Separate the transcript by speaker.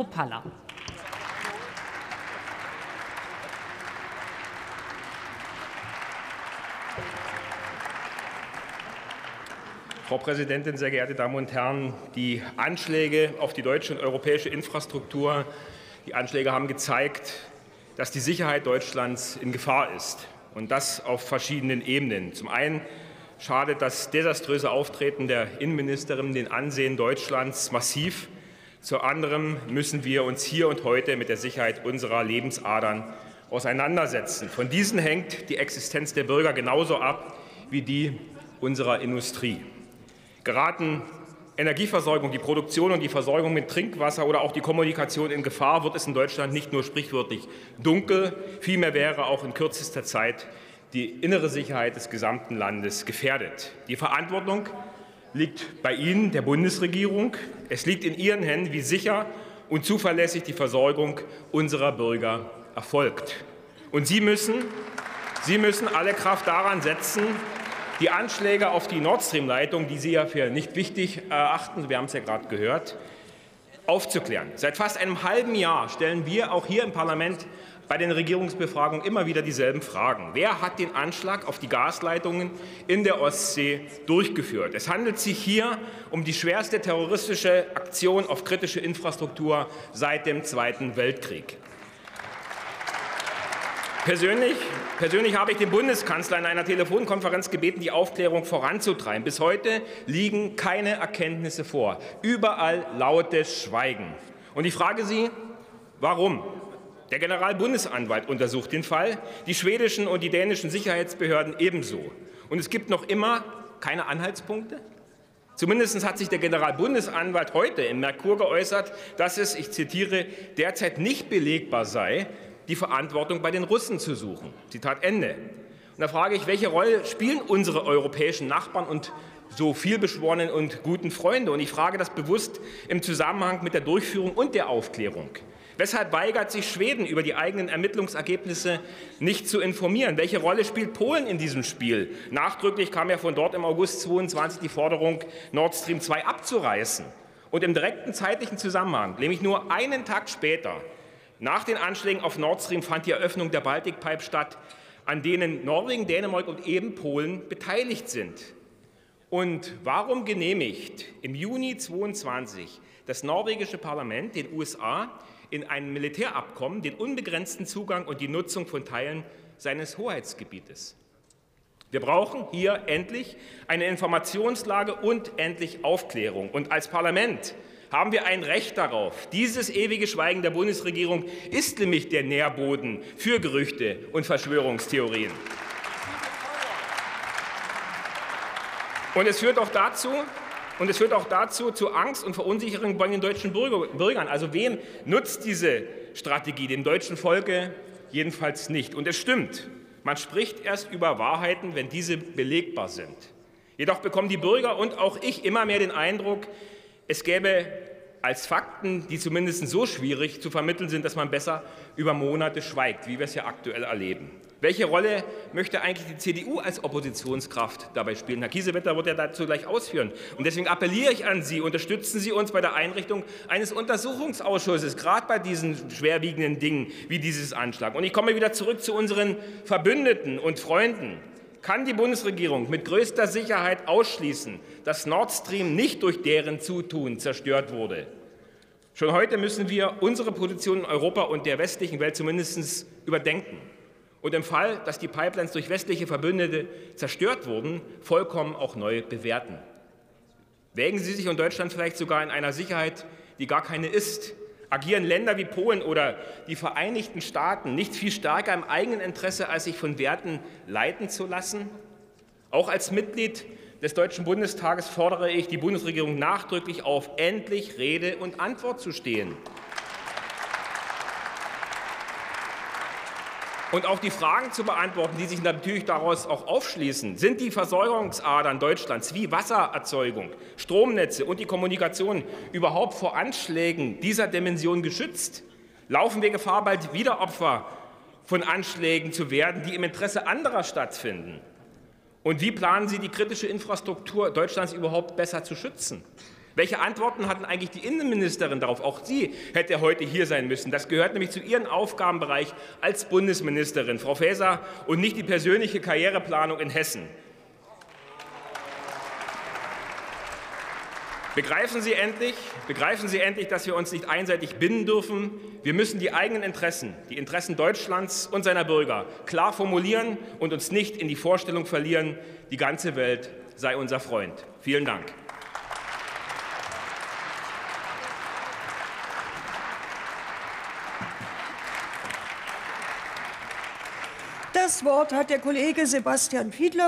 Speaker 1: Kropalla.
Speaker 2: Frau Präsidentin, sehr geehrte Damen und Herren! Die Anschläge auf die deutsche und europäische Infrastruktur, die Anschläge haben gezeigt, dass die Sicherheit Deutschlands in Gefahr ist, und das auf verschiedenen Ebenen. Zum einen schadet das desaströse Auftreten der Innenministerin den Ansehen Deutschlands massiv. Zu anderem müssen wir uns hier und heute mit der Sicherheit unserer Lebensadern auseinandersetzen. Von diesen hängt die Existenz der Bürger genauso ab wie die unserer Industrie geraten Energieversorgung, die Produktion und die Versorgung mit Trinkwasser oder auch die Kommunikation in Gefahr, wird es in Deutschland nicht nur sprichwörtlich dunkel, vielmehr wäre auch in kürzester Zeit die innere Sicherheit des gesamten Landes gefährdet. Die Verantwortung liegt bei Ihnen, der Bundesregierung. Es liegt in Ihren Händen, wie sicher und zuverlässig die Versorgung unserer Bürger erfolgt. Und Sie müssen, Sie müssen alle Kraft daran setzen, die Anschläge auf die Nord Stream-Leitung, die Sie ja für nicht wichtig erachten, wir haben es ja gerade gehört, aufzuklären. Seit fast einem halben Jahr stellen wir auch hier im Parlament bei den Regierungsbefragungen immer wieder dieselben Fragen. Wer hat den Anschlag auf die Gasleitungen in der Ostsee durchgeführt? Es handelt sich hier um die schwerste terroristische Aktion auf kritische Infrastruktur seit dem Zweiten Weltkrieg. Persönlich, persönlich habe ich den Bundeskanzler in einer Telefonkonferenz gebeten, die Aufklärung voranzutreiben. Bis heute liegen keine Erkenntnisse vor. Überall lautes Schweigen. Und ich frage Sie, warum? Der Generalbundesanwalt untersucht den Fall, die schwedischen und die dänischen Sicherheitsbehörden ebenso. Und es gibt noch immer keine Anhaltspunkte? Zumindest hat sich der Generalbundesanwalt heute im Merkur geäußert, dass es, ich zitiere, derzeit nicht belegbar sei, die Verantwortung bei den Russen zu suchen. Zitat Ende. Und da frage ich, welche Rolle spielen unsere europäischen Nachbarn und so vielbeschworenen und guten Freunde? Und ich frage das bewusst im Zusammenhang mit der Durchführung und der Aufklärung. Weshalb weigert sich Schweden, über die eigenen Ermittlungsergebnisse nicht zu informieren? Welche Rolle spielt Polen in diesem Spiel? Nachdrücklich kam ja von dort im August 22 die Forderung, Nord Stream 2 abzureißen. Und im direkten zeitlichen Zusammenhang, nämlich nur einen Tag später, nach den Anschlägen auf Nord Stream fand die Eröffnung der Baltic Pipe statt, an denen Norwegen, Dänemark und eben Polen beteiligt sind. Und warum genehmigt im Juni 22 das norwegische Parlament den USA in einem Militärabkommen den unbegrenzten Zugang und die Nutzung von Teilen seines Hoheitsgebietes? Wir brauchen hier endlich eine Informationslage und endlich Aufklärung. Und als Parlament haben wir ein Recht darauf. Dieses ewige Schweigen der Bundesregierung ist nämlich der Nährboden für Gerüchte und Verschwörungstheorien. Und es führt auch dazu, und es führt auch dazu zu Angst und Verunsicherung bei den deutschen Bürgern. Also wem nutzt diese Strategie? Dem deutschen Volke jedenfalls nicht. Und es stimmt, man spricht erst über Wahrheiten, wenn diese belegbar sind. Jedoch bekommen die Bürger und auch ich immer mehr den Eindruck, es gäbe als Fakten, die zumindest so schwierig zu vermitteln sind, dass man besser über Monate schweigt, wie wir es ja aktuell erleben. Welche Rolle möchte eigentlich die CDU als Oppositionskraft dabei spielen? Herr Kiesewetter wird ja dazu gleich ausführen. Und deswegen appelliere ich an Sie, unterstützen Sie uns bei der Einrichtung eines Untersuchungsausschusses, gerade bei diesen schwerwiegenden Dingen wie dieses Anschlag. Und ich komme wieder zurück zu unseren Verbündeten und Freunden kann die Bundesregierung mit größter Sicherheit ausschließen, dass Nord Stream nicht durch deren Zutun zerstört wurde. Schon heute müssen wir unsere Position in Europa und der westlichen Welt zumindest überdenken und im Fall, dass die Pipelines durch westliche Verbündete zerstört wurden, vollkommen auch neu bewerten. Wägen Sie sich und Deutschland vielleicht sogar in einer Sicherheit, die gar keine ist, agieren Länder wie Polen oder die Vereinigten Staaten nicht viel stärker im eigenen Interesse, als sich von Werten leiten zu lassen? Auch als Mitglied des Deutschen Bundestages fordere ich die Bundesregierung nachdrücklich auf, endlich Rede und Antwort zu stehen. Und auch die Fragen zu beantworten, die sich natürlich daraus auch aufschließen. Sind die Versorgungsadern Deutschlands wie Wassererzeugung, Stromnetze und die Kommunikation überhaupt vor Anschlägen dieser Dimension geschützt? Laufen wir Gefahr, bald wieder Opfer von Anschlägen zu werden, die im Interesse anderer stattfinden? Und wie planen Sie, die kritische Infrastruktur Deutschlands überhaupt besser zu schützen? Welche Antworten hatten eigentlich die Innenministerin darauf? Auch sie hätte heute hier sein müssen. Das gehört nämlich zu ihrem Aufgabenbereich als Bundesministerin, Frau Faeser, und nicht die persönliche Karriereplanung in Hessen. Begreifen Sie endlich, begreifen Sie endlich, dass wir uns nicht einseitig binden dürfen. Wir müssen die eigenen Interessen, die Interessen Deutschlands und seiner Bürger klar formulieren und uns nicht in die Vorstellung verlieren, die ganze Welt sei unser Freund. Vielen Dank.
Speaker 1: Das Wort hat der Kollege Sebastian Fiedler